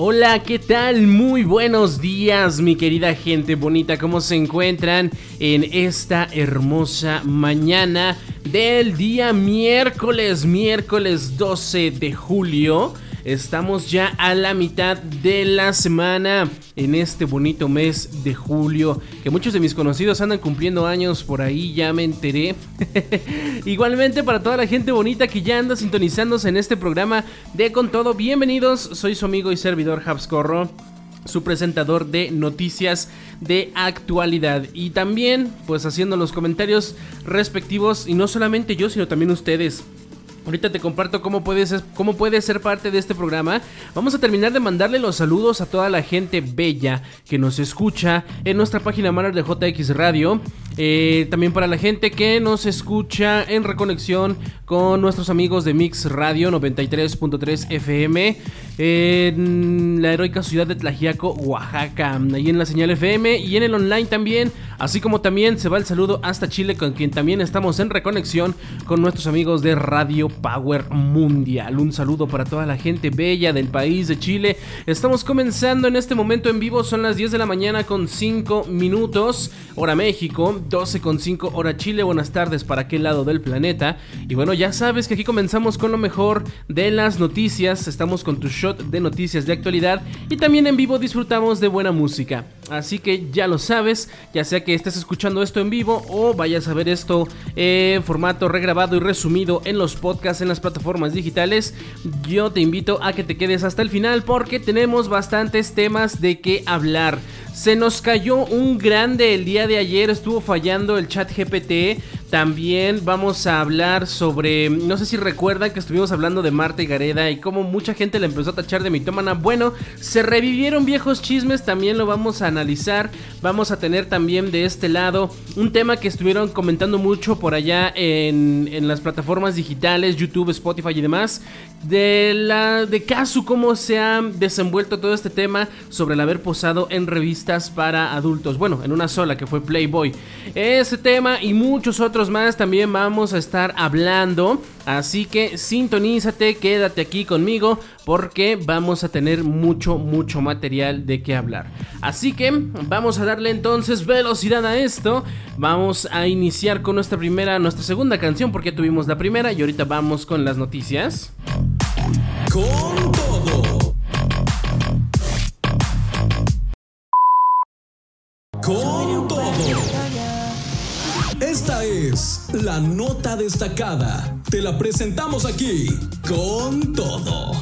Hola, ¿qué tal? Muy buenos días, mi querida gente bonita. ¿Cómo se encuentran en esta hermosa mañana del día miércoles, miércoles 12 de julio? Estamos ya a la mitad de la semana en este bonito mes de julio. Que muchos de mis conocidos andan cumpliendo años por ahí, ya me enteré. Igualmente para toda la gente bonita que ya anda sintonizándose en este programa de Con Todo, bienvenidos. Soy su amigo y servidor Habscorro su presentador de noticias de actualidad y también pues haciendo los comentarios respectivos y no solamente yo sino también ustedes Ahorita te comparto cómo puedes, cómo puedes ser parte de este programa. Vamos a terminar de mandarle los saludos a toda la gente bella que nos escucha en nuestra página madre de JX Radio. Eh, también para la gente que nos escucha en reconexión con nuestros amigos de Mix Radio 93.3 FM en la heroica ciudad de Tlajiaco, Oaxaca. Ahí en la señal FM y en el online también. Así como también se va el saludo hasta Chile con quien también estamos en reconexión con nuestros amigos de Radio Power Mundial. Un saludo para toda la gente bella del país de Chile. Estamos comenzando en este momento en vivo, son las 10 de la mañana con 5 minutos, hora México, 12 con 5 hora Chile. Buenas tardes para aquel lado del planeta. Y bueno, ya sabes que aquí comenzamos con lo mejor de las noticias. Estamos con tu shot de noticias de actualidad y también en vivo disfrutamos de buena música. Así que ya lo sabes, ya sea que estés escuchando esto en vivo o vayas a ver esto en formato regrabado y resumido en los podcasts en las plataformas digitales, yo te invito a que te quedes hasta el final porque tenemos bastantes temas de qué hablar. Se nos cayó un grande el día de ayer, estuvo fallando el chat GPT. También vamos a hablar sobre, no sé si recuerdan que estuvimos hablando de Marta y Gareda y cómo mucha gente le empezó a tachar de mitómana. Bueno, se revivieron viejos chismes, también lo vamos a analizar. Vamos a tener también de este lado un tema que estuvieron comentando mucho por allá en, en las plataformas digitales, YouTube, Spotify y demás, de la de caso cómo se ha desenvuelto todo este tema sobre el haber posado en revistas para adultos. Bueno, en una sola que fue Playboy. Ese tema y muchos otros más también vamos a estar hablando. Así que sintonízate, quédate aquí conmigo porque vamos a tener mucho, mucho material de qué hablar. Así que vamos a darle entonces velocidad a esto. Vamos a iniciar con nuestra primera, nuestra segunda canción porque tuvimos la primera y ahorita vamos con las noticias. La nota destacada. Te la presentamos aquí con todo.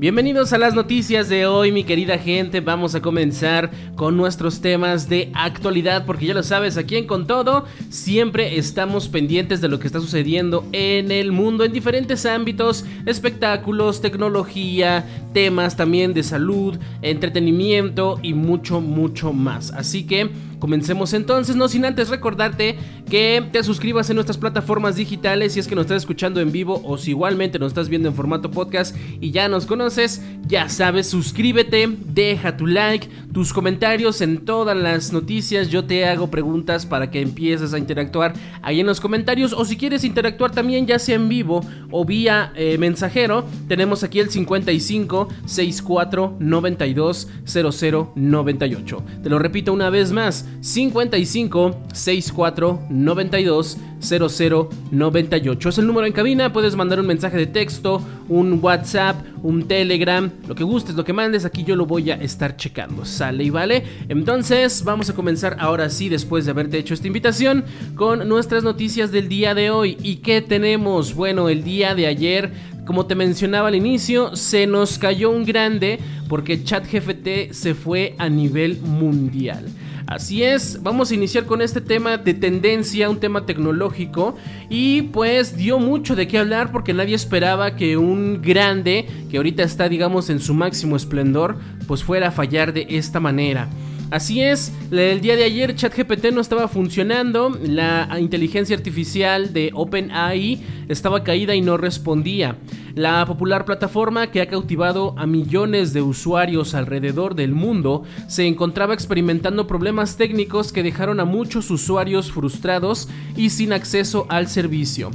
Bienvenidos a las noticias de hoy, mi querida gente. Vamos a comenzar con nuestros temas de actualidad, porque ya lo sabes, aquí en Con Todo siempre estamos pendientes de lo que está sucediendo en el mundo, en diferentes ámbitos, espectáculos, tecnología, temas también de salud, entretenimiento y mucho, mucho más. Así que Comencemos entonces, no sin antes recordarte que te suscribas en nuestras plataformas digitales si es que nos estás escuchando en vivo o si igualmente nos estás viendo en formato podcast y ya nos conoces, ya sabes, suscríbete, deja tu like, tus comentarios en todas las noticias, yo te hago preguntas para que empieces a interactuar ahí en los comentarios o si quieres interactuar también ya sea en vivo o vía eh, mensajero, tenemos aquí el 55 64 92 00 98. Te lo repito una vez más, 55 64 92 00 98. Es el número en cabina, puedes mandar un mensaje de texto, un WhatsApp, un Telegram, lo que gustes, lo que mandes, aquí yo lo voy a estar checando. Sale y vale. Entonces, vamos a comenzar ahora sí, después de haberte hecho esta invitación, con nuestras noticias del día de hoy. ¿Y qué tenemos? Bueno, el día de ayer como te mencionaba al inicio, se nos cayó un grande porque ChatGPT se fue a nivel mundial. Así es, vamos a iniciar con este tema de tendencia, un tema tecnológico y pues dio mucho de qué hablar porque nadie esperaba que un grande, que ahorita está digamos en su máximo esplendor, pues fuera a fallar de esta manera. Así es, el día de ayer ChatGPT no estaba funcionando, la inteligencia artificial de OpenAI estaba caída y no respondía. La popular plataforma que ha cautivado a millones de usuarios alrededor del mundo se encontraba experimentando problemas técnicos que dejaron a muchos usuarios frustrados y sin acceso al servicio.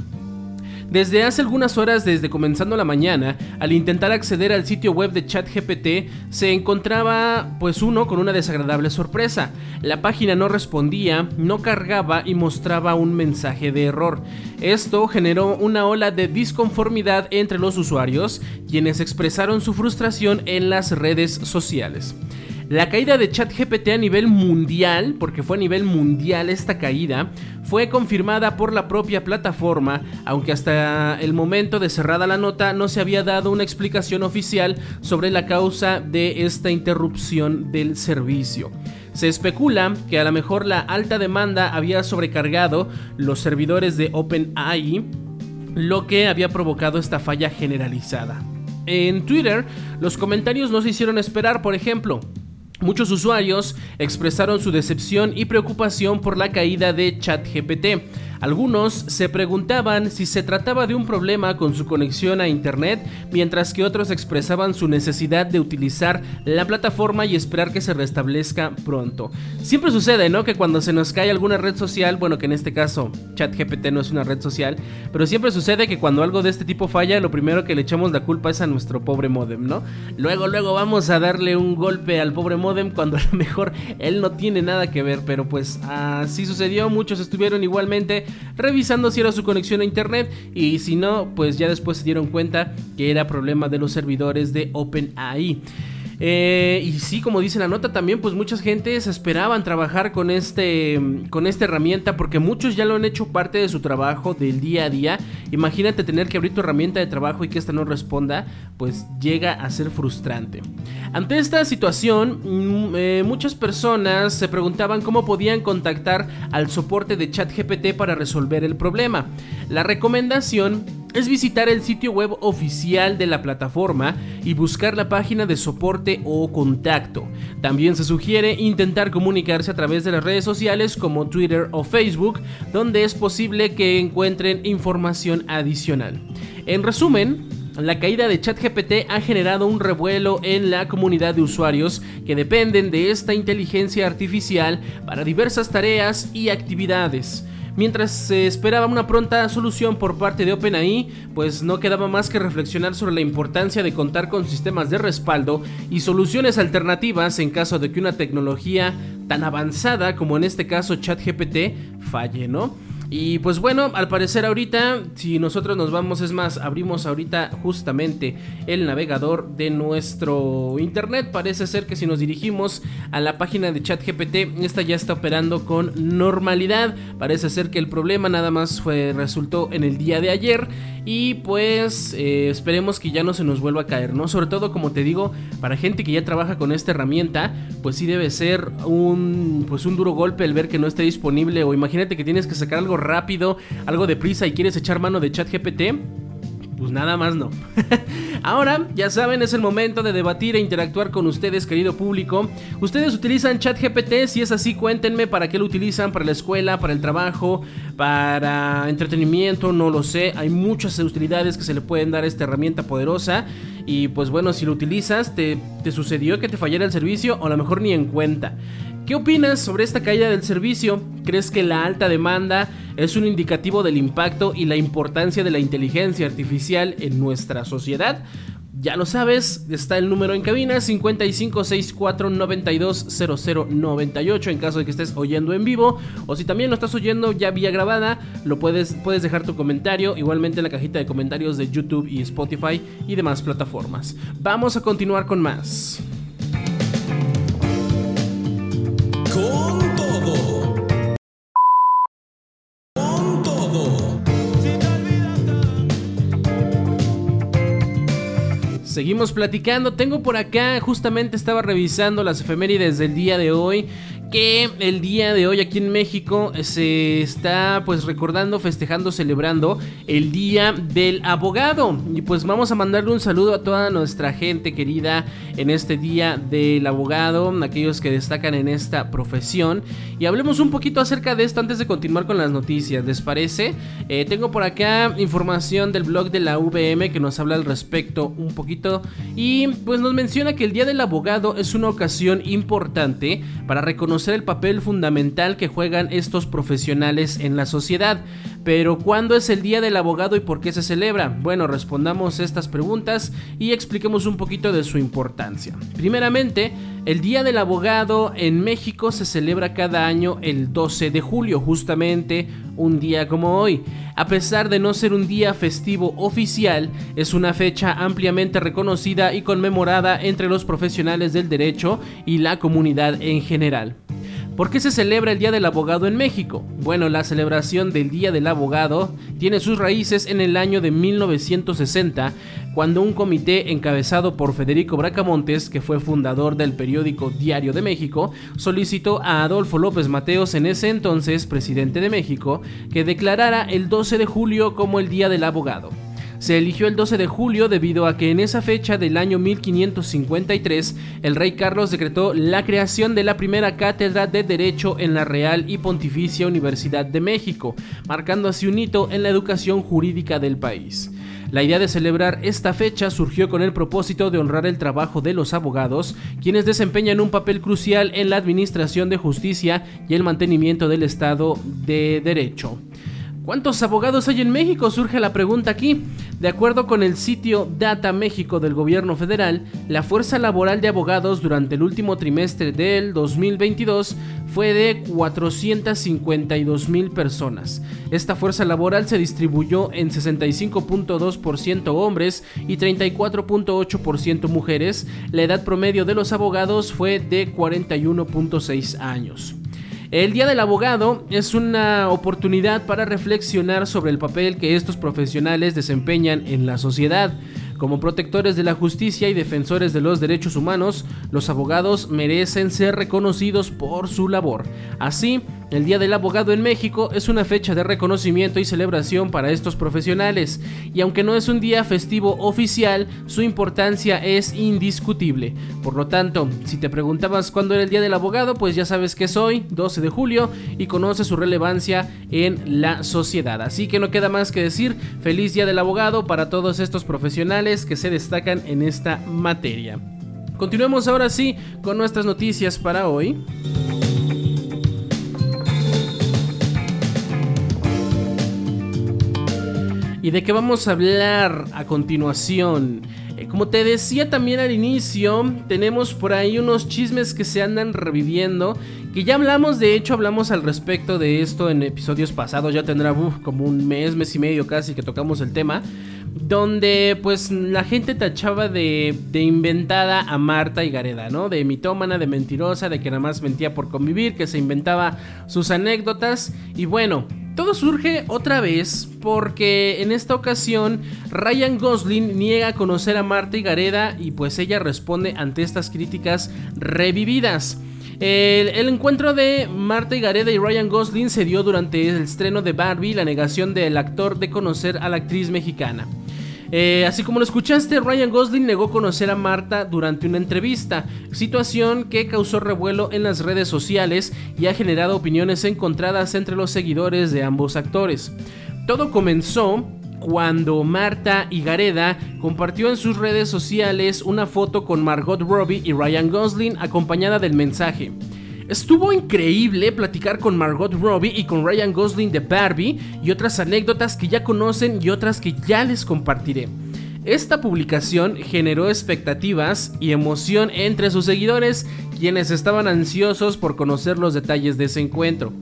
Desde hace algunas horas, desde comenzando la mañana, al intentar acceder al sitio web de ChatGPT, se encontraba pues uno con una desagradable sorpresa. La página no respondía, no cargaba y mostraba un mensaje de error. Esto generó una ola de disconformidad entre los usuarios, quienes expresaron su frustración en las redes sociales. La caída de ChatGPT a nivel mundial, porque fue a nivel mundial esta caída, fue confirmada por la propia plataforma, aunque hasta el momento de cerrada la nota no se había dado una explicación oficial sobre la causa de esta interrupción del servicio. Se especula que a lo mejor la alta demanda había sobrecargado los servidores de OpenAI, lo que había provocado esta falla generalizada. En Twitter, los comentarios no se hicieron esperar, por ejemplo, Muchos usuarios expresaron su decepción y preocupación por la caída de ChatGPT. Algunos se preguntaban si se trataba de un problema con su conexión a Internet, mientras que otros expresaban su necesidad de utilizar la plataforma y esperar que se restablezca pronto. Siempre sucede, ¿no? Que cuando se nos cae alguna red social, bueno, que en este caso ChatGPT no es una red social, pero siempre sucede que cuando algo de este tipo falla, lo primero que le echamos la culpa es a nuestro pobre modem, ¿no? Luego, luego vamos a darle un golpe al pobre modem cuando a lo mejor él no tiene nada que ver, pero pues así sucedió, muchos estuvieron igualmente revisando si era su conexión a internet y si no, pues ya después se dieron cuenta que era problema de los servidores de OpenAI. Eh, y sí, como dice la nota, también pues muchas gentes esperaban trabajar con, este, con esta herramienta porque muchos ya lo han hecho parte de su trabajo del día a día. Imagínate tener que abrir tu herramienta de trabajo y que esta no responda, pues llega a ser frustrante. Ante esta situación, mm, eh, muchas personas se preguntaban cómo podían contactar al soporte de ChatGPT para resolver el problema. La recomendación es visitar el sitio web oficial de la plataforma y buscar la página de soporte o contacto. También se sugiere intentar comunicarse a través de las redes sociales como Twitter o Facebook, donde es posible que encuentren información adicional. En resumen, la caída de ChatGPT ha generado un revuelo en la comunidad de usuarios que dependen de esta inteligencia artificial para diversas tareas y actividades. Mientras se esperaba una pronta solución por parte de OpenAI, pues no quedaba más que reflexionar sobre la importancia de contar con sistemas de respaldo y soluciones alternativas en caso de que una tecnología tan avanzada como en este caso ChatGPT falle, ¿no? Y pues bueno, al parecer ahorita, si nosotros nos vamos, es más, abrimos ahorita justamente el navegador de nuestro internet. Parece ser que si nos dirigimos a la página de ChatGPT, esta ya está operando con normalidad. Parece ser que el problema nada más fue, resultó en el día de ayer. Y pues eh, esperemos que ya no se nos vuelva a caer, ¿no? Sobre todo, como te digo, para gente que ya trabaja con esta herramienta, pues sí debe ser un, pues un duro golpe el ver que no esté disponible. O imagínate que tienes que sacar algo rápido, algo de prisa y quieres echar mano de ChatGPT, pues nada más no. Ahora, ya saben, es el momento de debatir e interactuar con ustedes, querido público. ¿Ustedes utilizan ChatGPT? Si es así, cuéntenme para qué lo utilizan, para la escuela, para el trabajo, para entretenimiento, no lo sé. Hay muchas utilidades que se le pueden dar a esta herramienta poderosa. Y pues bueno, si lo utilizas, ¿te, te sucedió que te fallara el servicio o a lo mejor ni en cuenta? ¿Qué opinas sobre esta caída del servicio? ¿Crees que la alta demanda es un indicativo del impacto y la importancia de la inteligencia artificial en nuestra sociedad? Ya lo sabes, está el número en cabina 5564920098 en caso de que estés oyendo en vivo o si también lo estás oyendo ya vía grabada, lo puedes puedes dejar tu comentario igualmente en la cajita de comentarios de YouTube y Spotify y demás plataformas. Vamos a continuar con más. Con todo. Con todo. Seguimos platicando. Tengo por acá, justamente estaba revisando las efemérides del día de hoy que el día de hoy aquí en México se está pues recordando, festejando, celebrando el Día del Abogado. Y pues vamos a mandarle un saludo a toda nuestra gente querida en este Día del Abogado, aquellos que destacan en esta profesión. Y hablemos un poquito acerca de esto antes de continuar con las noticias, ¿les parece? Eh, tengo por acá información del blog de la VM que nos habla al respecto un poquito y pues nos menciona que el Día del Abogado es una ocasión importante para reconocer el papel fundamental que juegan estos profesionales en la sociedad. Pero ¿cuándo es el Día del Abogado y por qué se celebra? Bueno, respondamos estas preguntas y expliquemos un poquito de su importancia. Primeramente, el Día del Abogado en México se celebra cada año el 12 de julio, justamente un día como hoy. A pesar de no ser un día festivo oficial, es una fecha ampliamente reconocida y conmemorada entre los profesionales del derecho y la comunidad en general. ¿Por qué se celebra el Día del Abogado en México? Bueno, la celebración del Día del Abogado tiene sus raíces en el año de 1960, cuando un comité encabezado por Federico Bracamontes, que fue fundador del periódico Diario de México, solicitó a Adolfo López Mateos, en ese entonces presidente de México, que declarara el 12 de julio como el Día del Abogado. Se eligió el 12 de julio debido a que en esa fecha del año 1553 el rey Carlos decretó la creación de la primera cátedra de Derecho en la Real y Pontificia Universidad de México, marcando así un hito en la educación jurídica del país. La idea de celebrar esta fecha surgió con el propósito de honrar el trabajo de los abogados, quienes desempeñan un papel crucial en la administración de justicia y el mantenimiento del Estado de Derecho. ¿Cuántos abogados hay en México? Surge la pregunta aquí. De acuerdo con el sitio Data México del gobierno federal, la fuerza laboral de abogados durante el último trimestre del 2022 fue de 452 mil personas. Esta fuerza laboral se distribuyó en 65.2% hombres y 34.8% mujeres. La edad promedio de los abogados fue de 41.6 años. El Día del Abogado es una oportunidad para reflexionar sobre el papel que estos profesionales desempeñan en la sociedad. Como protectores de la justicia y defensores de los derechos humanos, los abogados merecen ser reconocidos por su labor. Así, el Día del Abogado en México es una fecha de reconocimiento y celebración para estos profesionales, y aunque no es un día festivo oficial, su importancia es indiscutible. Por lo tanto, si te preguntabas cuándo era el Día del Abogado, pues ya sabes que es hoy, 12 de julio, y conoce su relevancia en la sociedad. Así que no queda más que decir, feliz Día del Abogado para todos estos profesionales que se destacan en esta materia. Continuemos ahora sí con nuestras noticias para hoy. ¿Y de qué vamos a hablar a continuación? Eh, como te decía también al inicio, tenemos por ahí unos chismes que se andan reviviendo. Que ya hablamos, de hecho, hablamos al respecto de esto en episodios pasados. Ya tendrá como un mes, mes y medio casi que tocamos el tema. Donde pues la gente tachaba de, inventada a Marta y Gareda, ¿no? De mitómana, de mentirosa, de que nada más mentía por convivir, que se inventaba sus anécdotas. Y bueno, todo surge otra vez porque en esta ocasión Ryan Gosling niega conocer a Marta y Gareda y pues ella responde ante estas críticas revividas. El, encuentro de Marta Gareda y Ryan Gosling se dio durante el estreno de Barbie, la negación del actor de conocer a la actriz mexicana. Eh, así como lo escuchaste, Ryan Gosling negó conocer a Marta durante una entrevista, situación que causó revuelo en las redes sociales y ha generado opiniones encontradas entre los seguidores de ambos actores. Todo comenzó cuando Marta Gareda compartió en sus redes sociales una foto con Margot Robbie y Ryan Gosling acompañada del mensaje. Estuvo increíble platicar con Margot Robbie y con Ryan Gosling de Barbie y otras anécdotas que ya conocen y otras que ya les compartiré. Esta publicación generó expectativas y emoción entre sus seguidores, quienes estaban ansiosos por conocer los detalles de ese encuentro.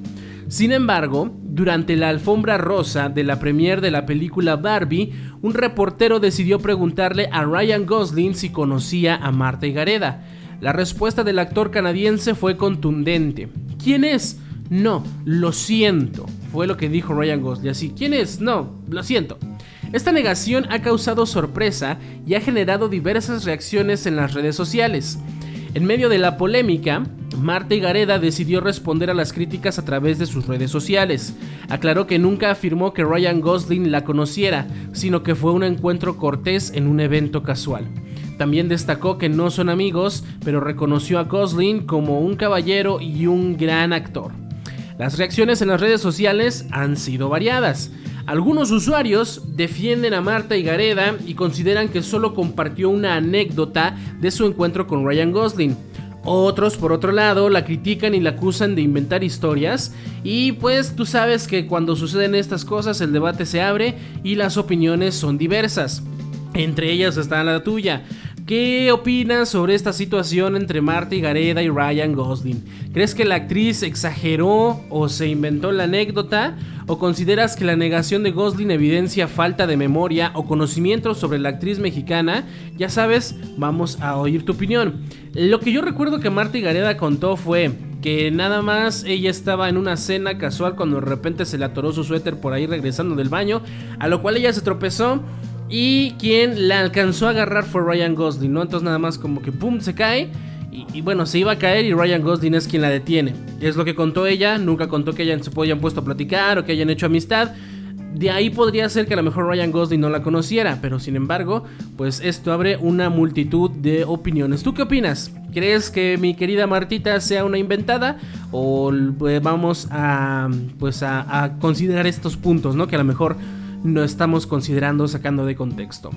Sin embargo, durante la alfombra rosa de la premiere de la película Barbie, un reportero decidió preguntarle a Ryan Gosling si conocía a Marta Gareda. La respuesta del actor canadiense fue contundente. ¿Quién es? No, lo siento. Fue lo que dijo Ryan Gosling. Así, ¿quién es? No, lo siento. Esta negación ha causado sorpresa y ha generado diversas reacciones en las redes sociales. En medio de la polémica, Marta Gareda decidió responder a las críticas a través de sus redes sociales. Aclaró que nunca afirmó que Ryan Gosling la conociera, sino que fue un encuentro cortés en un evento casual. También destacó que no son amigos, pero reconoció a Gosling como un caballero y un gran actor. Las reacciones en las redes sociales han sido variadas. Algunos usuarios defienden a Marta Gareda y consideran que solo compartió una anécdota de su encuentro con Ryan Gosling. Otros, por otro lado, la critican y la acusan de inventar historias. Y pues tú sabes que cuando suceden estas cosas el debate se abre y las opiniones son diversas. Entre ellas está la tuya. ¿Qué opinas sobre esta situación entre Marta Gareda y Ryan Gosling? ¿Crees que la actriz exageró o se inventó la anécdota? ¿O consideras que la negación de Gosling evidencia falta de memoria o conocimiento sobre la actriz mexicana? Ya sabes, vamos a oír tu opinión. Lo que yo recuerdo que Marta Gareda contó fue que nada más ella estaba en una cena casual cuando de repente se le atoró su suéter por ahí regresando del baño, a lo cual ella se tropezó y quien la alcanzó a agarrar fue Ryan Gosling, ¿no? Entonces nada más como que pum, se cae. Y, bueno, se iba a caer y Ryan Gosling es quien la detiene. Es lo que contó ella, nunca contó que hayan, se hayan puesto a platicar o que hayan hecho amistad. De ahí podría ser que a lo mejor Ryan Gosling no la conociera, pero sin embargo, pues esto abre una multitud de opiniones. ¿Tú qué opinas? ¿Crees que mi querida Martita sea una inventada? ¿O pues, vamos a, pues a, a considerar estos puntos, ¿no? Que a lo mejor no estamos considerando sacando de contexto.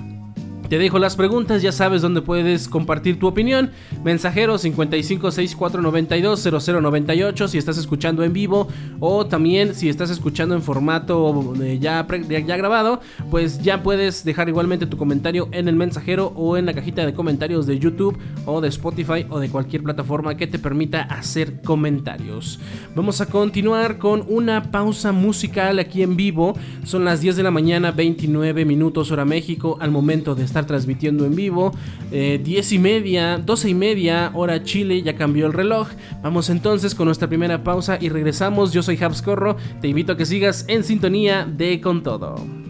Te dejo las preguntas, ya sabes dónde puedes compartir tu opinión. Mensajero 5564920098 si estás escuchando en vivo o también si estás escuchando en formato eh, ya, ya, grabado, pues ya puedes dejar igualmente tu comentario en el mensajero o en la cajita de comentarios de YouTube o de Spotify o de cualquier plataforma que te permita hacer comentarios. Vamos a continuar con una pausa musical aquí en vivo. Son las 10 de la mañana, 29 minutos hora México al momento de estar estar transmitiendo en vivo. 10 eh, y media, 12 y media, hora Chile, ya cambió el reloj. Vamos entonces con nuestra primera pausa y regresamos. Yo soy Habs Corro, te invito a que sigas en sintonía de Con Todo.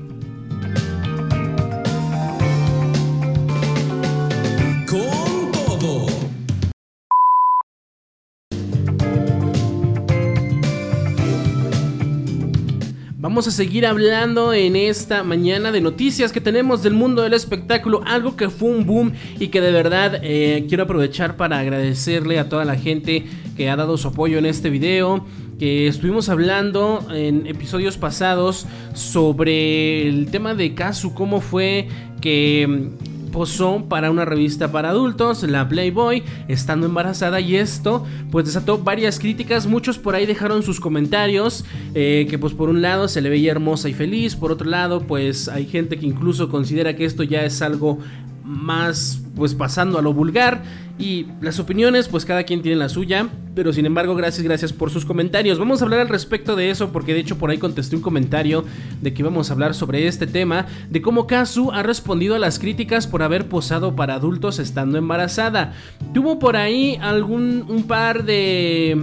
Vamos a seguir hablando en esta mañana de noticias que tenemos del mundo del espectáculo, algo que fue un boom y que de verdad eh, quiero aprovechar para agradecerle a toda la gente que ha dado su apoyo en este video que estuvimos hablando en episodios pasados sobre el tema de Kazu, cómo fue que posó para una revista para adultos, la Playboy, estando embarazada y esto pues desató varias críticas, muchos por ahí dejaron sus comentarios, eh, que pues por un lado se le veía hermosa y feliz, por otro lado pues hay gente que incluso considera que esto ya es algo más pues pasando a lo vulgar y las opiniones pues cada quien tiene la suya, pero sin embargo gracias gracias por sus comentarios. Vamos a hablar al respecto de eso porque de hecho por ahí contesté un comentario de que íbamos a hablar sobre este tema, de cómo Kazu ha respondido a las críticas por haber posado para adultos estando embarazada. Tuvo por ahí algún un par de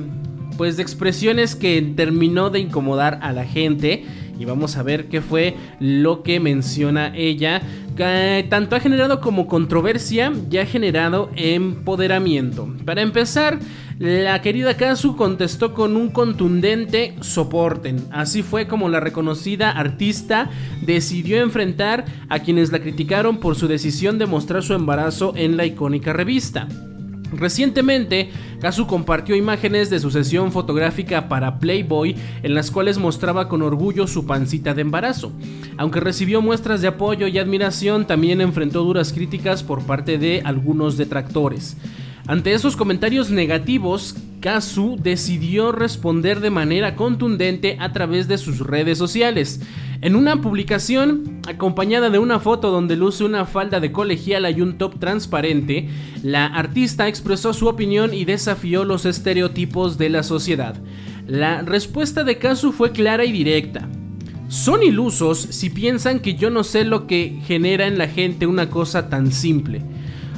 pues de expresiones que terminó de incomodar a la gente y vamos a ver qué fue lo que menciona ella. Que tanto ha generado como controversia y ha generado empoderamiento. Para empezar, la querida Kazu contestó con un contundente soporten. Así fue como la reconocida artista decidió enfrentar a quienes la criticaron por su decisión de mostrar su embarazo en la icónica revista. Recientemente, Kazu compartió imágenes de su sesión fotográfica para Playboy en las cuales mostraba con orgullo su pancita de embarazo. Aunque recibió muestras de apoyo y admiración, también enfrentó duras críticas por parte de algunos detractores. Ante esos comentarios negativos, Kazu decidió responder de manera contundente a través de sus redes sociales. En una publicación acompañada de una foto donde luce una falda de colegiala y un top transparente, la artista expresó su opinión y desafió los estereotipos de la sociedad. La respuesta de Kazu fue clara y directa. Son ilusos si piensan que yo no sé lo que genera en la gente una cosa tan simple.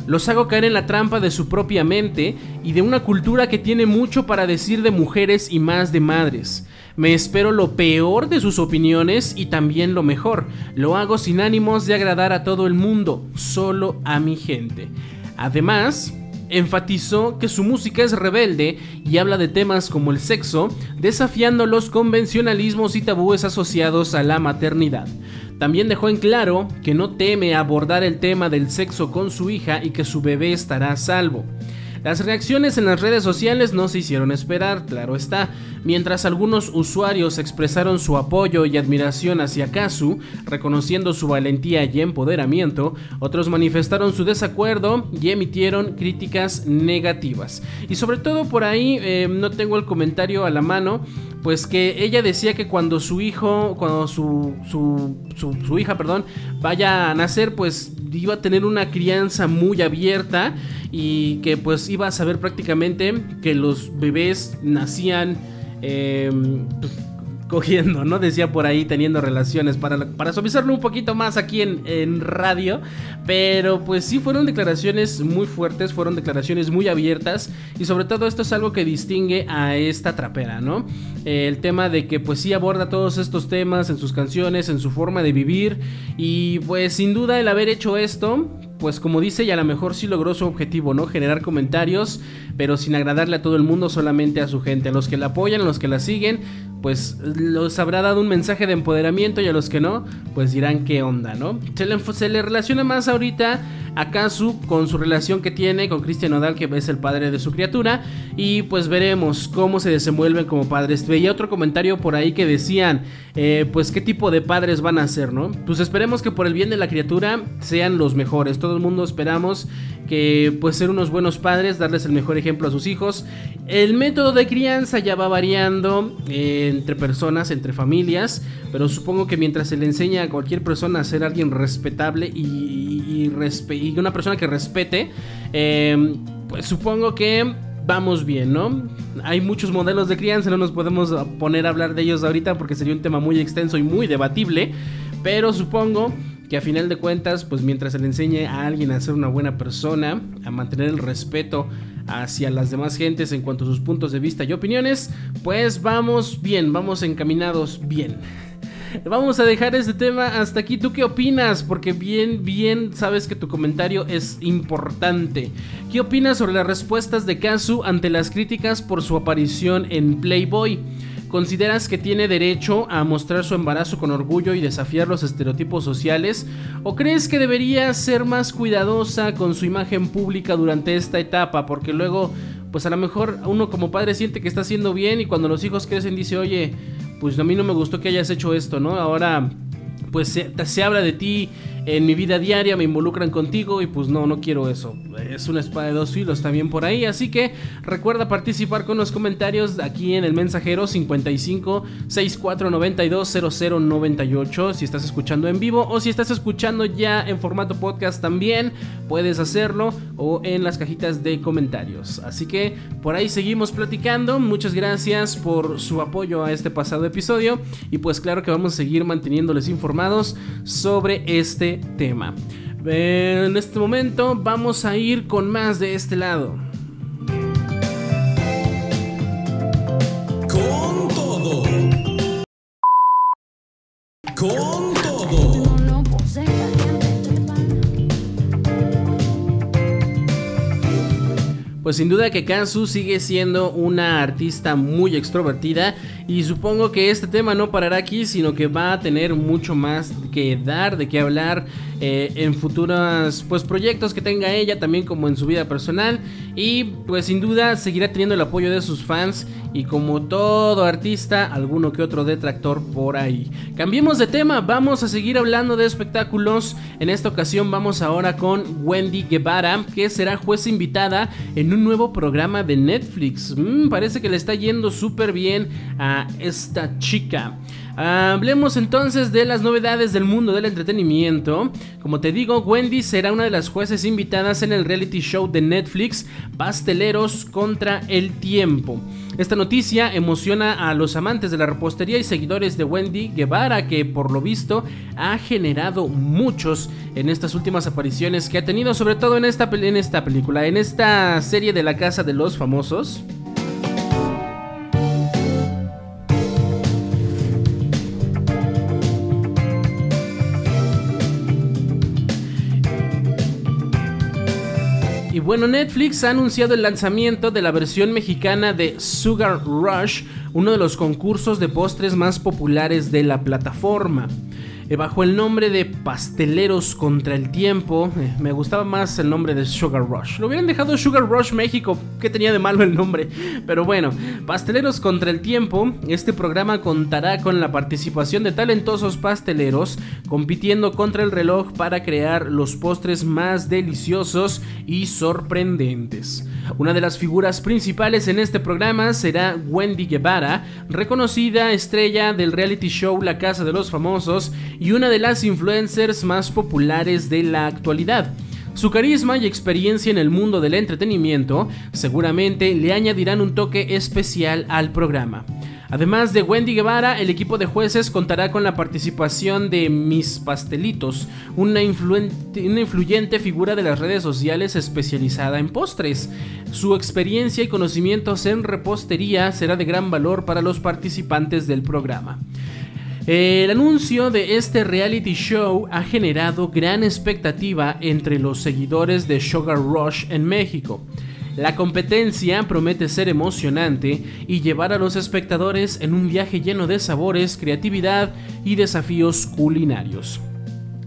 Los hago caer en la trampa de su propia mente y de una cultura que tiene mucho para decir de mujeres y más de madres. Me espero lo peor de sus opiniones y también lo mejor. Lo hago sin ánimos de agradar a todo el mundo, solo a mi gente. Además, enfatizó que su música es rebelde y habla de temas como el sexo, desafiando los convencionalismos y tabúes asociados a la maternidad. También dejó en claro que no teme abordar el tema del sexo con su hija y que su bebé estará a salvo. Las reacciones en las redes sociales no se hicieron esperar, claro está. Mientras algunos usuarios expresaron su apoyo y admiración hacia Kazu, reconociendo su valentía y empoderamiento, otros manifestaron su desacuerdo y emitieron críticas negativas. Y sobre todo por ahí, eh, no tengo el comentario a la mano, pues que ella decía que cuando su hijo, cuando su, su, su, hija, perdón, vaya a nacer, pues iba a tener una crianza muy abierta y que pues iba a saber prácticamente que los bebés nacían eh, cogiendo, ¿no? Decía por ahí teniendo relaciones para, para suavizarlo un poquito más aquí en, radio. Pero pues sí fueron declaraciones muy fuertes, fueron declaraciones muy abiertas y sobre todo esto es algo que distingue a esta trapera, ¿no? el tema de que pues sí aborda todos estos temas en sus canciones, en su forma de vivir y pues sin duda el haber hecho esto pues como dice, y a lo mejor sí logró su objetivo, ¿no? Generar comentarios, pero sin agradarle a todo el mundo, solamente a su gente. A los que la apoyan, a los que la siguen, pues los habrá dado un mensaje de empoderamiento y a los que no, pues dirán qué onda, ¿no? Se le, relaciona más ahorita a Kazu con su relación que tiene con Cristian Nodal, que es el padre de su criatura, y pues veremos cómo se desenvuelven como padres. Veía otro comentario por ahí que decían, eh, pues qué tipo de padres van a ser, ¿no? Pues esperemos que por el bien de la criatura sean los mejores. Todo el mundo esperamos que pues ser unos buenos padres, darles el mejor ejemplo a sus hijos. El método de crianza ya va variando eh, entre personas, entre familias, pero supongo que mientras se le enseña a cualquier persona a ser alguien respetable y, y, una persona que respete, eh, pues supongo que vamos bien, ¿no? Hay muchos modelos de crianza, no nos podemos poner a hablar de ellos ahorita porque sería un tema muy extenso y muy debatible, pero supongo que a final de cuentas, pues mientras se le enseñe a alguien a ser una buena persona, a mantener el respeto hacia las demás gentes en cuanto a sus puntos de vista y opiniones, pues vamos bien, vamos encaminados bien. Vamos a dejar este tema hasta aquí. ¿Tú qué opinas? Porque bien, bien sabes que tu comentario es importante. ¿Qué opinas sobre las respuestas de Kazu ante las críticas por su aparición en Playboy? ¿Consideras que tiene derecho a mostrar su embarazo con orgullo y desafiar los estereotipos sociales? ¿O crees que debería ser más cuidadosa con su imagen pública durante esta etapa? Porque luego, pues a lo mejor uno como padre siente que está haciendo bien y cuando los hijos crecen dice, oye, pues a mí no me gustó que hayas hecho esto, ¿no? Ahora, pues se, se habla de ti en mi vida diaria me involucran contigo y pues no, no quiero eso. Es una espada de dos filos también por ahí. Así que recuerda participar con los comentarios aquí en el mensajero 55 64 92 0098 si estás escuchando en vivo o si estás escuchando ya en formato podcast también puedes hacerlo o en las cajitas de comentarios. Así que por ahí seguimos platicando. Muchas gracias por su apoyo a este pasado episodio y pues claro que vamos a seguir manteniéndoles informados sobre este tema. En este momento vamos a ir con más de este lado. Con todo. Con todo. Pues sin duda que Kansu sigue siendo una artista muy extrovertida Y supongo que este tema no parará aquí, sino que va a tener mucho más que dar, de qué hablar eh, en futuros pues, proyectos que tenga ella, también como en su vida personal. Y pues sin duda seguirá teniendo el apoyo de sus fans y como todo artista, alguno que otro detractor por ahí. Cambiemos de tema, vamos a seguir hablando de espectáculos. En esta ocasión vamos ahora con Wendy Guevara, que será juez invitada en un nuevo programa de Netflix. Mm, parece que le está yendo súper bien a esta chica. Hablemos entonces de las novedades del mundo del entretenimiento. Como te digo, Wendy será una de las jueces invitadas en el reality show de Netflix Pasteleros contra el Tiempo. Esta noticia emociona a los amantes de la repostería y seguidores de Wendy Guevara, que por lo visto ha generado muchos en estas últimas apariciones que ha tenido, sobre todo en esta, en esta película, en esta serie de la Casa de los Famosos. Bueno, Netflix ha anunciado el lanzamiento de la versión mexicana de Sugar Rush, uno de los concursos de postres más populares de la plataforma. Eh, bajo el nombre de Pasteleros contra el Tiempo. Eh, me gustaba más el nombre de Sugar Rush. Lo hubieran dejado Sugar Rush México, que tenía de malo el nombre. Pero bueno, Pasteleros contra el Tiempo. Este programa contará con la participación de talentosos pasteleros compitiendo contra el reloj para crear los postres más deliciosos y sorprendentes. Una de las figuras principales en este programa será Wendy Guevara, reconocida estrella del reality show La Casa de los Famosos y una de las influencers más populares de la actualidad. Su carisma y experiencia en el mundo del entretenimiento seguramente le añadirán un toque especial al programa. Además de Wendy Guevara, el equipo de jueces contará con la participación de Miss Pastelitos, una, una, influyente figura de las redes sociales especializada en postres. Su experiencia y conocimientos en repostería será de gran valor para los participantes del programa. El anuncio de este reality show ha generado gran expectativa entre los seguidores de Sugar Rush en México. La competencia promete ser emocionante y llevar a los espectadores en un viaje lleno de sabores, creatividad y desafíos culinarios.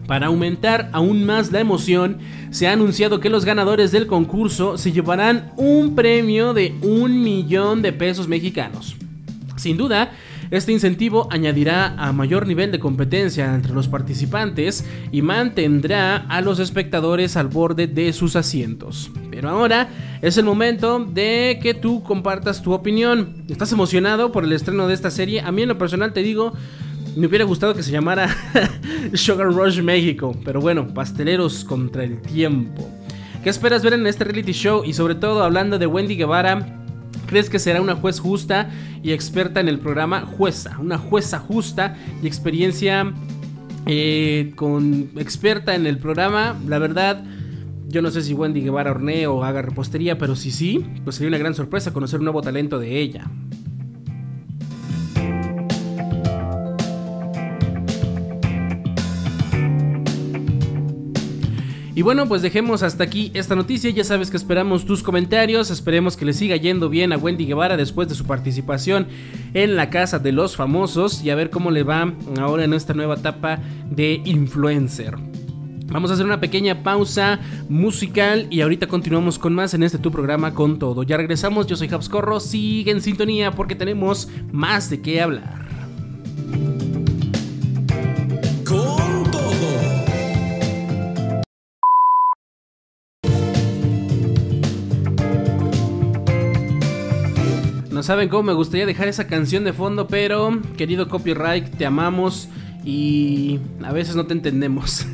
Para aumentar aún más la emoción, se ha anunciado que los ganadores del concurso se llevarán un premio de un millón de pesos mexicanos. Sin duda, este incentivo añadirá a mayor nivel de competencia entre los participantes y mantendrá a los espectadores al borde de sus asientos. Pero ahora es el momento de que tú compartas tu opinión. ¿Estás emocionado por el estreno de esta serie? A mí en lo personal te digo, me hubiera gustado que se llamara Sugar Rush México, pero bueno, pasteleros contra el tiempo. ¿Qué esperas ver en este reality show? Y sobre todo hablando de Wendy Guevara, ¿Crees que será una juez justa y experta en el programa? Jueza, una jueza justa y experiencia eh, con experta en el programa. La verdad, yo no sé si Wendy Guevara hornee o haga repostería, pero si sí, pues sería una gran sorpresa conocer un nuevo talento de ella. Y bueno, pues dejemos hasta aquí esta noticia. Ya sabes que esperamos tus comentarios. Esperemos que le siga yendo bien a Wendy Guevara después de su participación en la Casa de los Famosos y a ver cómo le va ahora en esta nueva etapa de influencer. Vamos a hacer una pequeña pausa musical y ahorita continuamos con más en este tu programa con todo. Ya regresamos, yo soy Corro, sigue en sintonía porque tenemos más de qué hablar. Saben cómo me gustaría dejar esa canción de fondo, pero querido copyright, te amamos y a veces no te entendemos.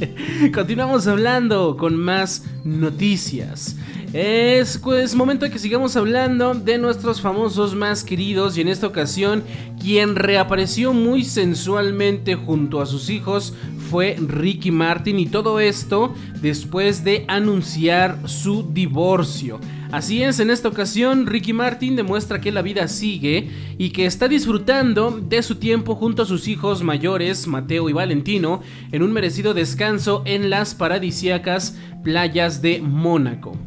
Continuamos hablando con más noticias. Es pues momento de que sigamos hablando de nuestros famosos más queridos y en esta ocasión quien reapareció muy sensualmente junto a sus hijos fue Ricky Martin y todo esto después de anunciar su divorcio. Así es, en esta ocasión Ricky Martin demuestra que la vida sigue y que está disfrutando de su tiempo junto a sus hijos mayores, Mateo y Valentino, en un merecido descanso en las paradisíacas playas de Mónaco.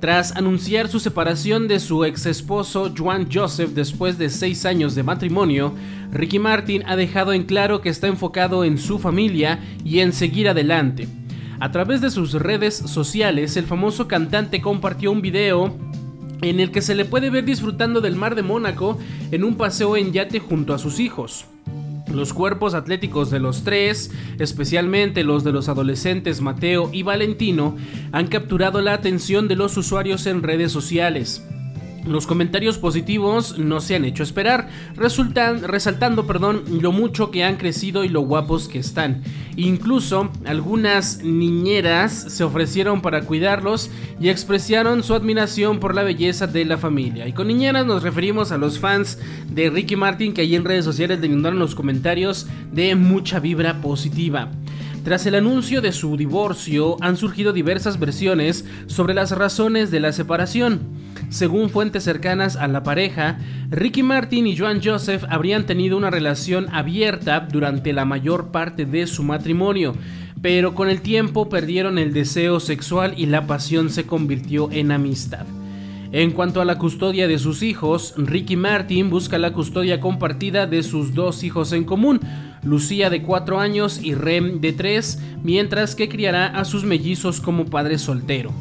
Tras anunciar su separación de su ex esposo Juan Joseph después de seis años de matrimonio, Ricky Martin ha dejado en claro que está enfocado en su familia y en seguir adelante. A través de sus redes sociales, el famoso cantante compartió un video en el que se le puede ver disfrutando del mar de Mónaco en un paseo en yate junto a sus hijos. Los cuerpos atléticos de los tres, especialmente los de los adolescentes Mateo y Valentino, han capturado la atención de los usuarios en redes sociales. Los comentarios positivos no se han hecho esperar, resultan, resaltando perdón, lo mucho que han crecido y lo guapos que están. Incluso algunas niñeras se ofrecieron para cuidarlos y expresaron su admiración por la belleza de la familia. Y con niñeras nos referimos a los fans de Ricky Martin que allí en redes sociales le inundaron los comentarios de mucha vibra positiva. Tras el anuncio de su divorcio han surgido diversas versiones sobre las razones de la separación. Según fuentes cercanas a la pareja, Ricky Martin y Joan Joseph habrían tenido una relación abierta durante la mayor parte de su matrimonio, pero con el tiempo perdieron el deseo sexual y la pasión se convirtió en amistad. En cuanto a la custodia de sus hijos, Ricky Martin busca la custodia compartida de sus dos hijos en común, Lucía de 4 años y Rem de 3, mientras que criará a sus mellizos como padre soltero.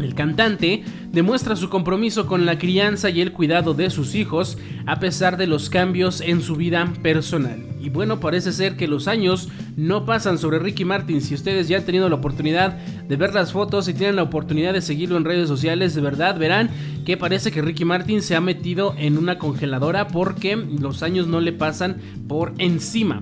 El cantante demuestra su compromiso con la crianza y el cuidado de sus hijos a pesar de los cambios en su vida personal. Y bueno, parece ser que los años no pasan sobre Ricky Martin. Si ustedes ya han tenido la oportunidad de ver las fotos y tienen la oportunidad de seguirlo en redes sociales, de verdad verán que parece que Ricky Martin se ha metido en una congeladora porque los años no le pasan por encima.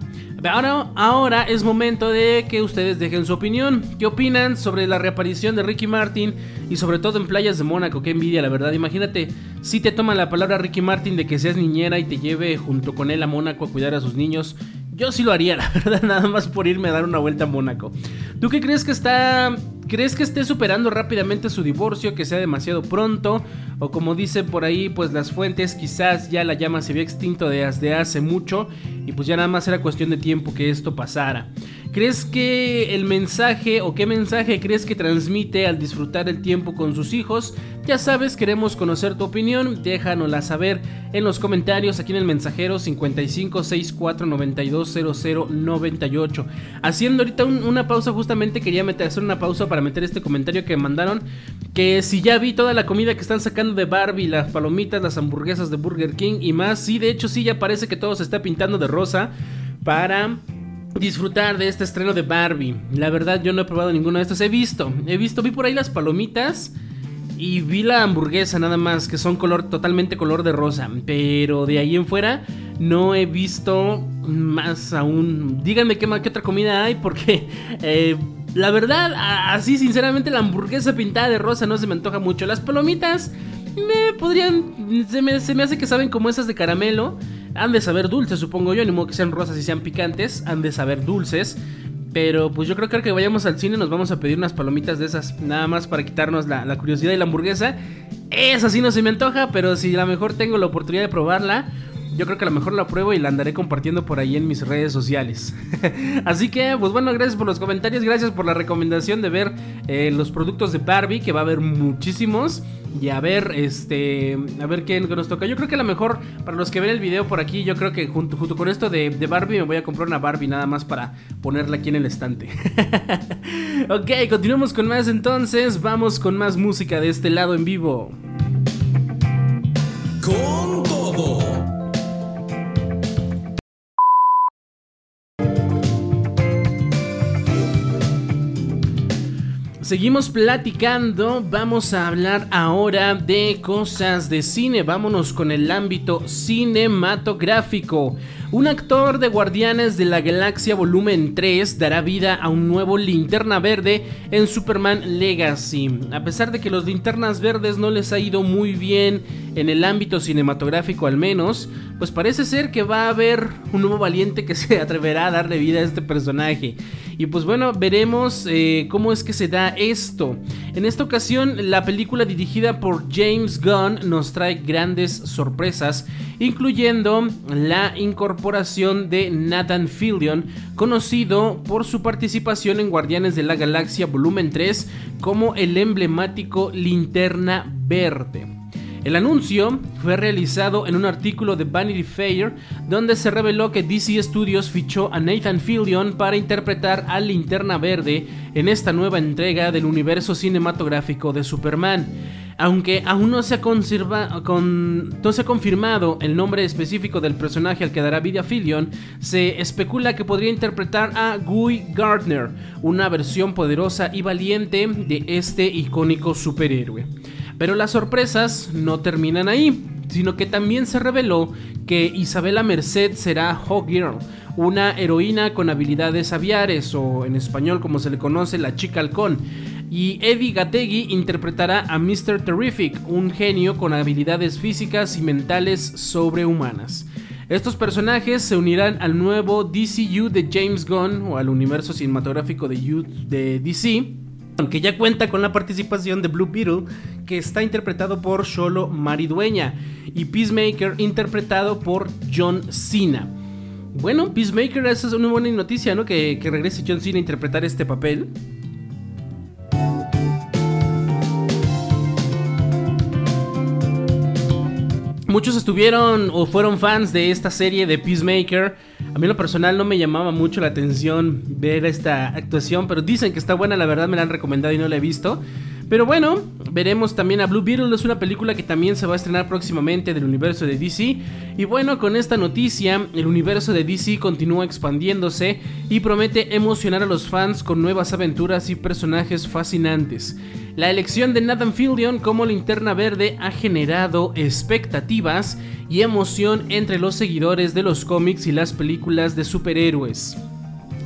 Ahora, ahora es momento de que ustedes dejen su opinión. ¿Qué opinan sobre la reaparición de Ricky Martin y sobre todo en playas de Mónaco? Qué envidia, la verdad. Imagínate, si te toma la palabra Ricky Martin de que seas niñera y te lleve junto con él a Mónaco a cuidar a sus niños. Yo sí lo haría, la verdad, nada más por irme a dar una vuelta a Mónaco. ¿Tú qué crees que está ¿Crees que esté superando rápidamente su divorcio, que sea demasiado pronto? O como dice por ahí, pues las fuentes, quizás ya la llama se había extinto desde hace mucho y pues ya nada más era cuestión de tiempo que esto pasara. ¿Crees que el mensaje o qué mensaje crees que transmite al disfrutar el tiempo con sus hijos? Ya sabes, queremos conocer tu opinión, déjanosla saber en los comentarios aquí en el mensajero 5564920098. Haciendo ahorita una pausa, justamente quería meter, hacer una pausa para meter este comentario que mandaron, que si ya vi toda la comida que están sacando de Barbie, las palomitas, las hamburguesas de Burger King y más, sí, de hecho sí, ya parece que todo se está pintando de rosa para disfrutar de este estreno de Barbie. La verdad yo no he probado ninguno de estos. He visto, he visto, vi por ahí las palomitas y vi la hamburguesa nada más, que son color totalmente color de rosa. Pero de ahí en fuera no he visto más aún. Díganme qué, qué otra comida hay porque... Eh, la verdad, así sinceramente la hamburguesa pintada de rosa no se me antoja mucho. Las palomitas me podrían... Se me, se me hace que saben como esas de caramelo. Han de saber dulces, supongo yo, ni modo que sean rosas y sean picantes, han de saber dulces. Pero pues yo creo que vayamos al cine nos vamos a pedir unas palomitas de esas, nada más para quitarnos la, la curiosidad y la hamburguesa. Esa sí no se me antoja, pero si a lo mejor tengo la oportunidad de probarla, yo creo que a lo mejor la pruebo y la andaré compartiendo por ahí en mis redes sociales. Así que, pues bueno, gracias por los comentarios, gracias por la recomendación de ver eh, los productos de Barbie, que va a haber muchísimos. Y a ver, este, a ver qué nos toca. Yo creo que a lo mejor, para los que ven el video por aquí, yo creo que junto, con esto de, de Barbie me voy a comprar una Barbie nada más para ponerla aquí en el estante. ok, continuamos con más entonces. Vamos con más música de este lado en vivo. Seguimos platicando, vamos a hablar ahora de cosas de cine, vámonos con el ámbito cinematográfico. Un actor de Guardianes de la Galaxia Volumen 3 dará vida a un nuevo linterna verde en Superman Legacy. A pesar de que los linternas verdes no les ha ido muy bien en el ámbito cinematográfico al menos, pues parece ser que va a haber un nuevo valiente que se atreverá a darle vida a este personaje. Y pues bueno, veremos eh, cómo es que se da esto. En esta ocasión, la película dirigida por James Gunn nos trae grandes sorpresas, incluyendo la incorporación de Nathan Fillion, conocido por su participación en Guardianes de la Galaxia Volumen 3 como el emblemático Linterna Verde. El anuncio fue realizado en un artículo de Vanity Fair donde se reveló que DC Studios fichó a Nathan Fillion para interpretar a Linterna Verde en esta nueva entrega del universo cinematográfico de Superman. Aunque aún no se, ha no se ha confirmado el nombre específico del personaje al que dará vida Fillion, se especula que podría interpretar a Guy Gardner, una versión poderosa y valiente de este icónico superhéroe. Pero las sorpresas no terminan ahí, sino que también se reveló que Isabela Merced será Hawk Girl, una heroína con habilidades aviares, o en español como se le conoce, la chica halcón. Y Eddie Gategui interpretará a Mr. Terrific, un genio con habilidades físicas y mentales sobrehumanas. Estos personajes se unirán al nuevo DCU de James Gunn o al universo cinematográfico de DC que ya cuenta con la participación de Blue Beetle, que está interpretado por Sholo Maridueña, y Peacemaker, interpretado por John Cena. Bueno, Peacemaker, esa es una buena noticia, ¿no? Que, que regrese John Cena a interpretar este papel. Muchos estuvieron o fueron fans de esta serie de Peacemaker. A mí en lo personal no me llamaba mucho la atención ver esta actuación, pero dicen que está buena, la verdad me la han recomendado y no la he visto. Pero bueno, veremos también a Blue Beetle, es una película que también se va a estrenar próximamente del universo de DC. Y bueno, con esta noticia, el universo de DC continúa expandiéndose y promete emocionar a los fans con nuevas aventuras y personajes fascinantes. La elección de Nathan Fillion como linterna verde ha generado expectativas y emoción entre los seguidores de los cómics y las películas de superhéroes.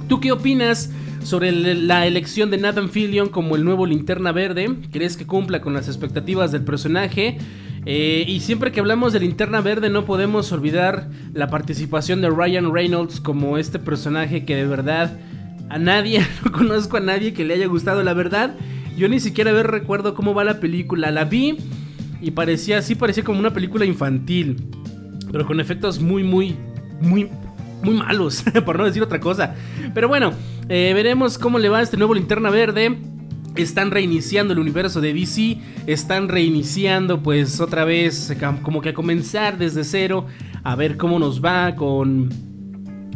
¿Tú qué opinas? Sobre la elección de Nathan Fillion como el nuevo Linterna Verde. ¿Crees que cumpla con las expectativas del personaje? Eh, y siempre que hablamos de Linterna Verde no podemos olvidar la participación de Ryan Reynolds como este personaje que de verdad a nadie, no conozco a nadie que le haya gustado. La verdad, yo ni siquiera ver recuerdo cómo va la película. La vi y parecía así, parecía como una película infantil. Pero con efectos muy, muy, muy, muy malos, por no decir otra cosa. Pero bueno, eh, veremos cómo le va a este nuevo linterna verde. Están reiniciando el universo de DC. Están reiniciando pues otra vez como que a comenzar desde cero. A ver cómo nos va con,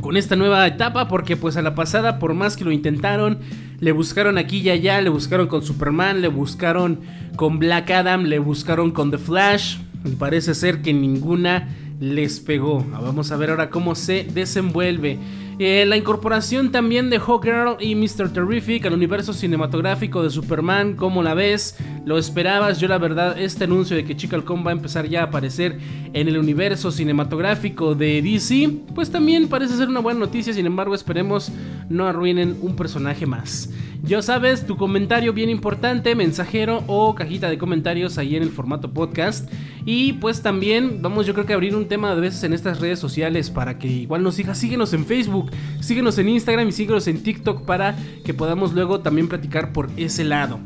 con esta nueva etapa. Porque pues a la pasada por más que lo intentaron. Le buscaron aquí y allá. Le buscaron con Superman. Le buscaron con Black Adam. Le buscaron con The Flash. Y parece ser que ninguna les pegó. Vamos a ver ahora cómo se desenvuelve. Eh, la incorporación también de Hawkgirl y Mr. Terrific al universo cinematográfico de Superman, ¿cómo la ves? ¿Lo esperabas? Yo la verdad, este anuncio de que Chica va a empezar ya a aparecer en el universo cinematográfico de DC, pues también parece ser una buena noticia, sin embargo esperemos no arruinen un personaje más. Ya sabes, tu comentario bien importante, mensajero o cajita de comentarios ahí en el formato podcast. Y pues también vamos yo creo que abrir un tema de veces en estas redes sociales para que igual nos sigas. Síguenos en Facebook, síguenos en Instagram y síguenos en TikTok para que podamos luego también platicar por ese lado.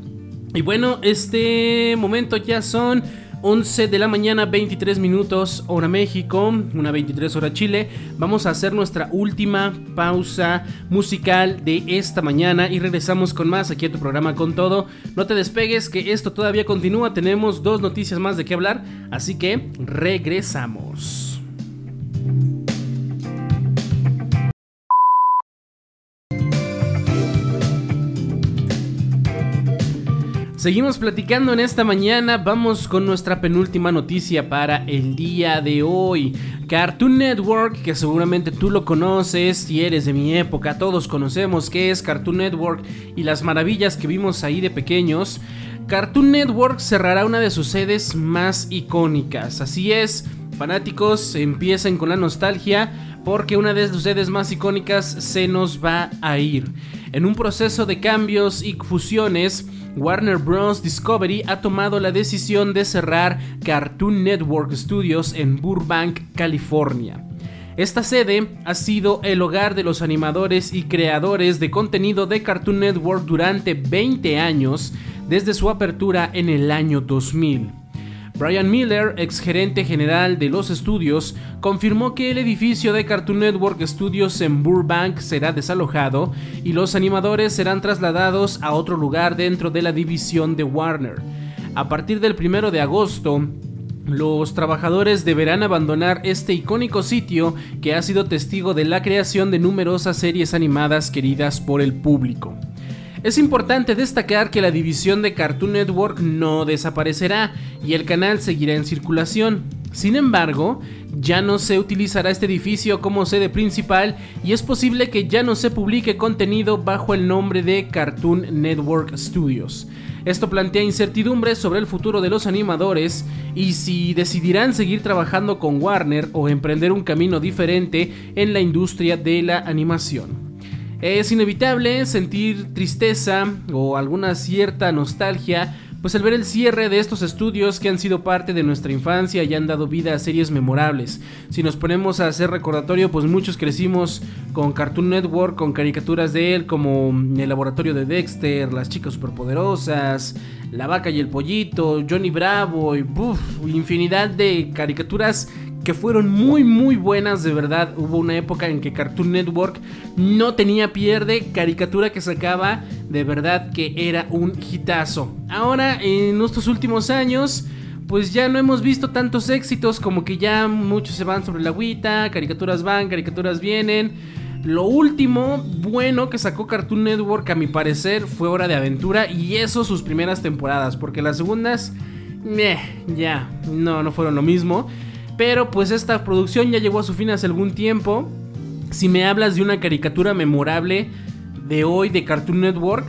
Y bueno, este momento ya son 11 de la mañana, 23 minutos, hora México, una 23 hora Chile. Vamos a hacer nuestra última pausa musical de esta mañana y regresamos con más aquí a tu programa con todo. No te despegues, que esto todavía continúa. Tenemos dos noticias más de qué hablar, así que regresamos. Seguimos platicando en esta mañana, vamos con nuestra penúltima noticia para el día de hoy. Cartoon Network, que seguramente tú lo conoces si eres de mi época, todos conocemos qué es Cartoon Network y las maravillas que vimos ahí de pequeños. Cartoon Network cerrará una de sus sedes más icónicas, así es, fanáticos empiecen con la nostalgia porque una de sus sedes más icónicas se nos va a ir. En un proceso de cambios y fusiones, Warner Bros. Discovery ha tomado la decisión de cerrar Cartoon Network Studios en Burbank, California. Esta sede ha sido el hogar de los animadores y creadores de contenido de Cartoon Network durante 20 años, desde su apertura en el año 2000. Brian Miller, ex gerente general de los estudios, confirmó que el edificio de Cartoon Network Studios en Burbank será desalojado y los animadores serán trasladados a otro lugar dentro de la división de Warner. A partir del 1 de agosto, los trabajadores deberán abandonar este icónico sitio que ha sido testigo de la creación de numerosas series animadas queridas por el público. Es importante destacar que la división de Cartoon Network no desaparecerá y el canal seguirá en circulación. Sin embargo, ya no se utilizará este edificio como sede principal y es posible que ya no se publique contenido bajo el nombre de Cartoon Network Studios. Esto plantea incertidumbres sobre el futuro de los animadores y si decidirán seguir trabajando con Warner o emprender un camino diferente en la industria de la animación. Es inevitable sentir tristeza o alguna cierta nostalgia, pues al ver el cierre de estos estudios que han sido parte de nuestra infancia y han dado vida a series memorables. Si nos ponemos a hacer recordatorio, pues muchos crecimos con Cartoon Network, con caricaturas de él como El Laboratorio de Dexter, Las Chicas Superpoderosas, La Vaca y el Pollito, Johnny Bravo y infinidad de caricaturas que fueron muy muy buenas de verdad. Hubo una época en que Cartoon Network no tenía pierde, caricatura que sacaba de verdad que era un hitazo. Ahora en estos últimos años pues ya no hemos visto tantos éxitos como que ya muchos se van sobre la agüita, caricaturas van, caricaturas vienen. Lo último bueno que sacó Cartoon Network a mi parecer fue Hora de Aventura y eso sus primeras temporadas, porque las segundas, ya, no, no fueron lo mismo. Pero pues esta producción ya llegó a su fin hace algún tiempo. Si me hablas de una caricatura memorable de hoy de Cartoon Network,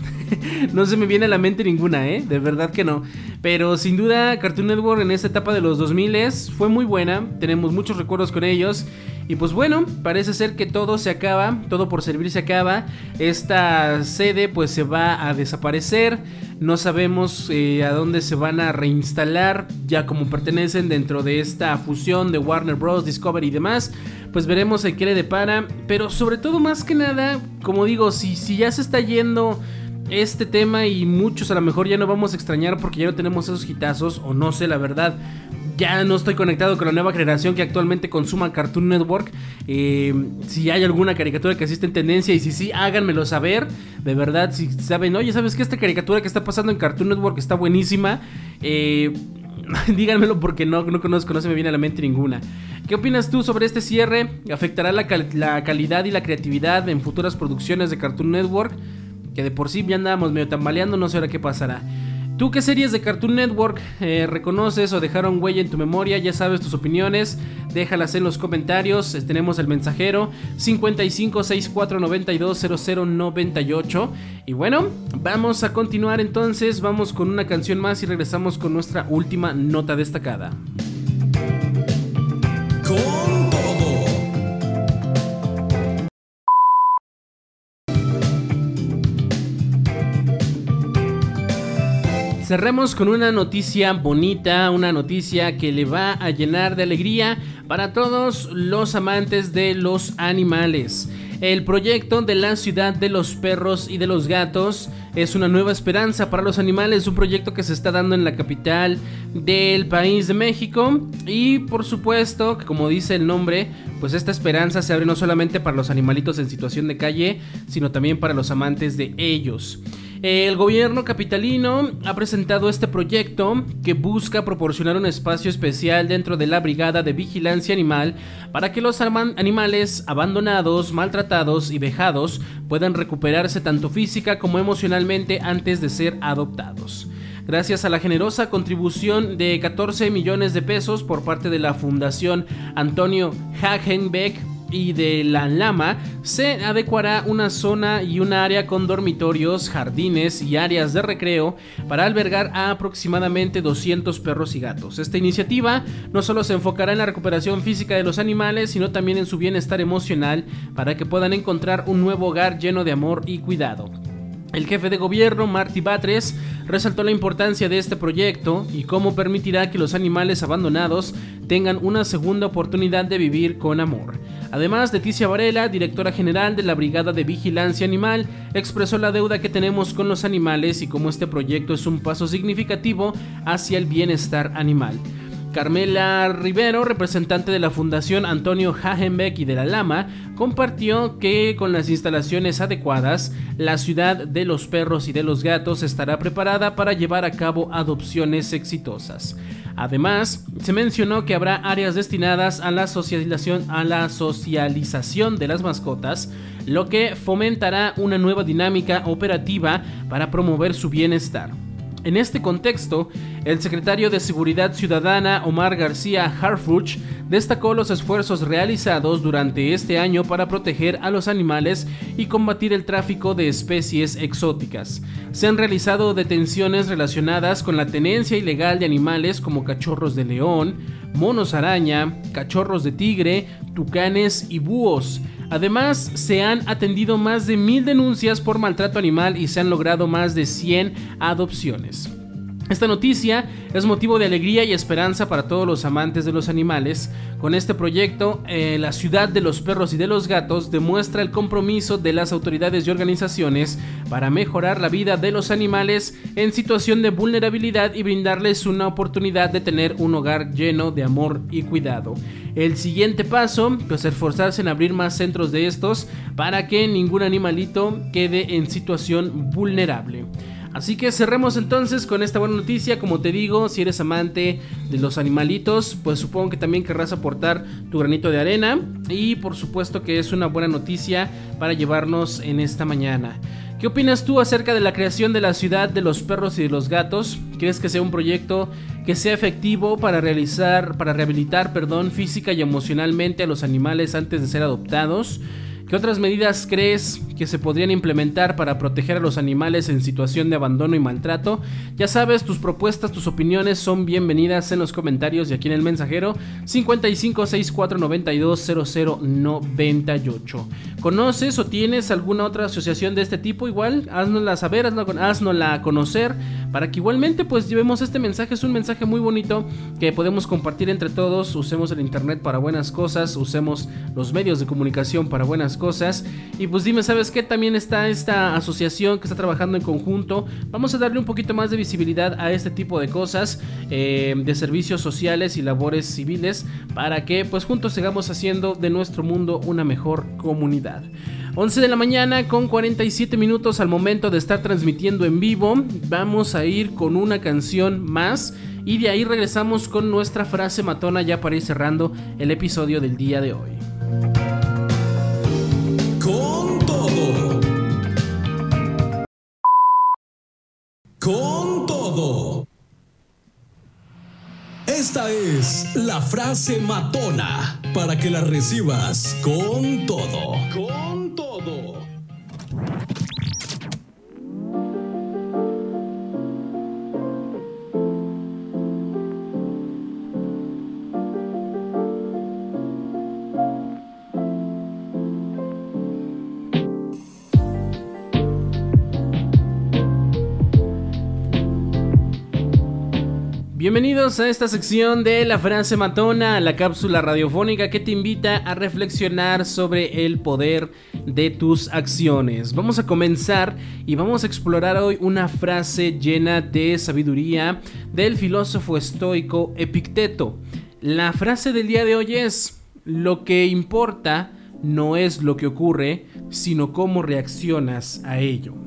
no se me viene a la mente ninguna, ¿eh? De verdad que no. Pero sin duda Cartoon Network en esta etapa de los 2000 fue muy buena. Tenemos muchos recuerdos con ellos. Y pues bueno, parece ser que todo se acaba, todo por servir se acaba. Esta sede pues se va a desaparecer. No sabemos eh, a dónde se van a reinstalar, ya como pertenecen dentro de esta fusión de Warner Bros., Discovery y demás. Pues veremos en qué le depara. Pero sobre todo, más que nada, como digo, si, si ya se está yendo este tema y muchos a lo mejor ya no vamos a extrañar porque ya no tenemos esos hitazos o no sé la verdad ya no estoy conectado con la nueva generación que actualmente consuma Cartoon Network. Eh, si hay alguna caricatura que existe en tendencia y si sí, háganmelo saber. De verdad, si saben, oye, ¿sabes que esta caricatura que está pasando en Cartoon Network está buenísima? Eh, díganmelo porque no, no conozco, no se me viene a la mente ninguna. ¿Qué opinas tú sobre este cierre? ¿Afectará la, la calidad y la creatividad en futuras producciones de Cartoon Network? Que de por sí ya andábamos medio tambaleando, no sé ahora qué pasará. ¿Tú qué series de Cartoon Network eh, reconoces o dejaron huella en tu memoria? Ya sabes tus opiniones, déjalas en los comentarios. Tenemos el mensajero 5564920098. Y bueno, vamos a continuar entonces. Vamos con una canción más y regresamos con nuestra última nota destacada. Cerremos con una noticia bonita, una noticia que le va a llenar de alegría para todos los amantes de los animales. El proyecto de la ciudad de los perros y de los gatos es una nueva esperanza para los animales, un proyecto que se está dando en la capital del país de México y por supuesto como dice el nombre, pues esta esperanza se abre no solamente para los animalitos en situación de calle, sino también para los amantes de ellos. El gobierno capitalino ha presentado este proyecto que busca proporcionar un espacio especial dentro de la Brigada de Vigilancia Animal para que los animales abandonados, maltratados y vejados puedan recuperarse tanto física como emocionalmente antes de ser adoptados. Gracias a la generosa contribución de 14 millones de pesos por parte de la Fundación Antonio Hagenbeck y de la Lama se adecuará una zona y un área con dormitorios, jardines y áreas de recreo para albergar a aproximadamente 200 perros y gatos. Esta iniciativa no solo se enfocará en la recuperación física de los animales, sino también en su bienestar emocional para que puedan encontrar un nuevo hogar lleno de amor y cuidado. El jefe de gobierno, Marty Batres, resaltó la importancia de este proyecto y cómo permitirá que los animales abandonados tengan una segunda oportunidad de vivir con amor. Además, Leticia Varela, directora general de la Brigada de Vigilancia Animal, expresó la deuda que tenemos con los animales y cómo este proyecto es un paso significativo hacia el bienestar animal. Carmela Rivero, representante de la Fundación Antonio Hagenbeck y de la Lama, compartió que con las instalaciones adecuadas, la ciudad de los perros y de los gatos estará preparada para llevar a cabo adopciones exitosas. Además, se mencionó que habrá áreas destinadas a la socialización, a la socialización de las mascotas, lo que fomentará una nueva dinámica operativa para promover su bienestar. En este contexto, el secretario de Seguridad Ciudadana Omar García Harfuch destacó los esfuerzos realizados durante este año para proteger a los animales y combatir el tráfico de especies exóticas. Se han realizado detenciones relacionadas con la tenencia ilegal de animales como cachorros de león, monos araña, cachorros de tigre, tucanes y búhos. Además, se han atendido más de mil denuncias por maltrato animal y se han logrado más de 100 adopciones. Esta noticia es motivo de alegría y esperanza para todos los amantes de los animales. Con este proyecto, eh, la ciudad de los perros y de los gatos demuestra el compromiso de las autoridades y organizaciones para mejorar la vida de los animales en situación de vulnerabilidad y brindarles una oportunidad de tener un hogar lleno de amor y cuidado. El siguiente paso, pues esforzarse en abrir más centros de estos para que ningún animalito quede en situación vulnerable. Así que cerremos entonces con esta buena noticia. Como te digo, si eres amante de los animalitos, pues supongo que también querrás aportar tu granito de arena. Y por supuesto que es una buena noticia para llevarnos en esta mañana. ¿Qué opinas tú acerca de la creación de la ciudad de los perros y de los gatos? ¿Crees que sea un proyecto que sea efectivo para realizar, para rehabilitar, perdón, física y emocionalmente a los animales antes de ser adoptados? ¿Qué otras medidas crees que se podrían implementar para proteger a los animales en situación de abandono y maltrato? Ya sabes, tus propuestas, tus opiniones son bienvenidas en los comentarios y aquí en el mensajero 5564920098. ¿Conoces o tienes alguna otra asociación de este tipo? Igual, haznosla saber, haznosla conocer para que igualmente pues llevemos este mensaje. Es un mensaje muy bonito que podemos compartir entre todos. Usemos el internet para buenas cosas, usemos los medios de comunicación para buenas cosas. Y pues dime, ¿sabes qué? También está esta asociación que está trabajando en conjunto. Vamos a darle un poquito más de visibilidad a este tipo de cosas, eh, de servicios sociales y labores civiles, para que pues juntos sigamos haciendo de nuestro mundo una mejor comunidad. 11 de la mañana con 47 minutos al momento de estar transmitiendo en vivo. Vamos a ir con una canción más y de ahí regresamos con nuestra frase matona ya para ir cerrando el episodio del día de hoy. con todo. Esta es la frase matona para que la recibas con todo. Con todo. Bienvenidos a esta sección de la frase matona, la cápsula radiofónica que te invita a reflexionar sobre el poder de tus acciones. Vamos a comenzar y vamos a explorar hoy una frase llena de sabiduría del filósofo estoico Epicteto. La frase del día de hoy es, lo que importa no es lo que ocurre, sino cómo reaccionas a ello.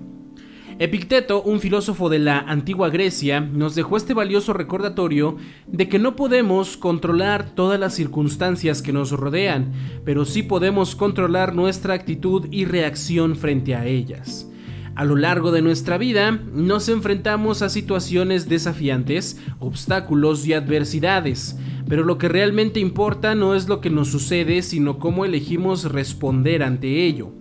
Epicteto, un filósofo de la antigua Grecia, nos dejó este valioso recordatorio de que no podemos controlar todas las circunstancias que nos rodean, pero sí podemos controlar nuestra actitud y reacción frente a ellas. A lo largo de nuestra vida nos enfrentamos a situaciones desafiantes, obstáculos y adversidades, pero lo que realmente importa no es lo que nos sucede, sino cómo elegimos responder ante ello.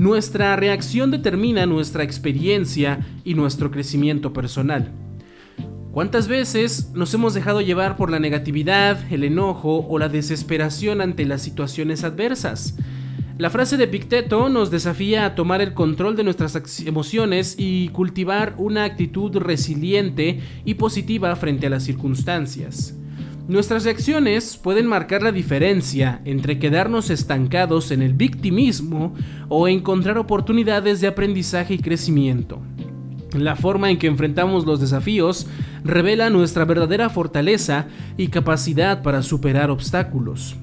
Nuestra reacción determina nuestra experiencia y nuestro crecimiento personal. ¿Cuántas veces nos hemos dejado llevar por la negatividad, el enojo o la desesperación ante las situaciones adversas? La frase de Picteto nos desafía a tomar el control de nuestras emociones y cultivar una actitud resiliente y positiva frente a las circunstancias. Nuestras reacciones pueden marcar la diferencia entre quedarnos estancados en el victimismo o encontrar oportunidades de aprendizaje y crecimiento. La forma en que enfrentamos los desafíos revela nuestra verdadera fortaleza y capacidad para superar obstáculos.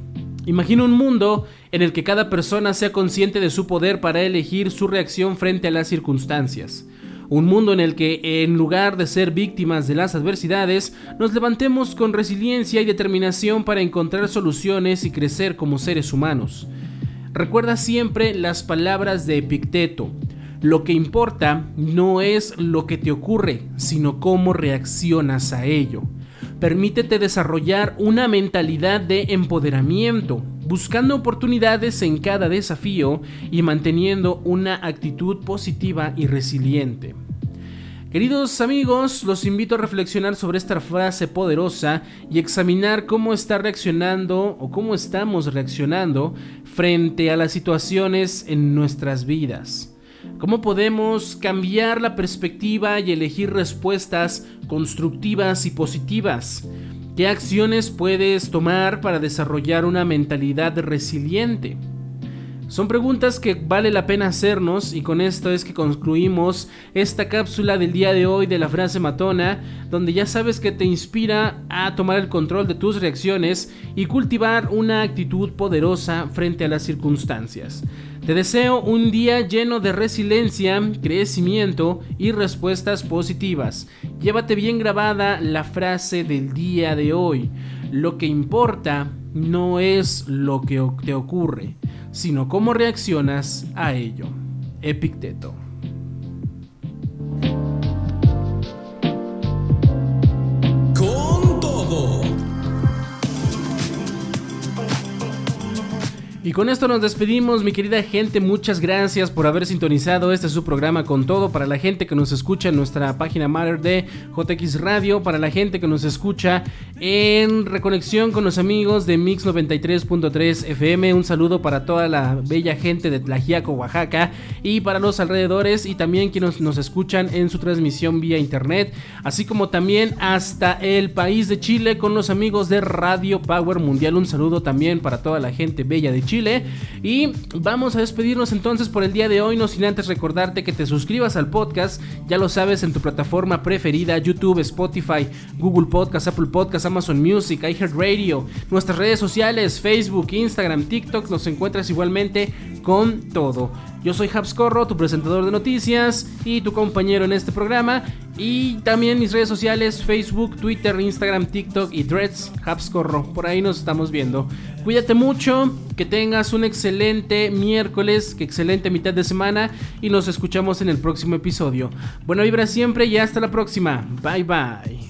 Imagina un mundo en el que cada persona sea consciente de su poder para elegir su reacción frente a las circunstancias. Un mundo en el que, en lugar de ser víctimas de las adversidades, nos levantemos con resiliencia y determinación para encontrar soluciones y crecer como seres humanos. Recuerda siempre las palabras de Epicteto. Lo que importa no es lo que te ocurre, sino cómo reaccionas a ello. Permítete desarrollar una mentalidad de empoderamiento, buscando oportunidades en cada desafío y manteniendo una actitud positiva y resiliente. Queridos amigos, los invito a reflexionar sobre esta frase poderosa y examinar cómo está reaccionando o cómo estamos reaccionando frente a las situaciones en nuestras vidas. ¿Cómo podemos cambiar la perspectiva y elegir respuestas constructivas y positivas? ¿Qué acciones puedes tomar para desarrollar una mentalidad resiliente? Son preguntas que vale la pena hacernos y con esto es que concluimos esta cápsula del día de hoy de la frase matona, donde ya sabes que te inspira a tomar el control de tus reacciones y cultivar una actitud poderosa frente a las circunstancias. Te deseo un día lleno de resiliencia, crecimiento y respuestas positivas. Llévate bien grabada la frase del día de hoy. Lo que importa no es lo que te ocurre, sino cómo reaccionas a ello. Epicteto. Y con esto nos despedimos, mi querida gente. Muchas gracias por haber sintonizado este su programa con todo. Para la gente que nos escucha en nuestra página madre de JX Radio, para la gente que nos escucha en reconexión con los amigos de Mix 93.3 FM. Un saludo para toda la bella gente de Tlajiaco, Oaxaca y para los alrededores y también quienes nos escuchan en su transmisión vía internet, así como también hasta el país de Chile con los amigos de Radio Power Mundial. Un saludo también para toda la gente bella de Chile y vamos a despedirnos entonces por el día de hoy, no sin antes recordarte que te suscribas al podcast, ya lo sabes, en tu plataforma preferida, YouTube, Spotify, Google Podcast, Apple Podcast, Amazon Music, iHeartRadio, nuestras redes sociales, Facebook, Instagram, TikTok, nos encuentras igualmente con todo. Yo soy Habs Corro, tu presentador de noticias y tu compañero en este programa. Y también mis redes sociales, Facebook, Twitter, Instagram, TikTok y Threads, Habs Corro. Por ahí nos estamos viendo. Cuídate mucho, que tengas un excelente miércoles, que excelente mitad de semana y nos escuchamos en el próximo episodio. Buena vibra siempre y hasta la próxima. Bye bye.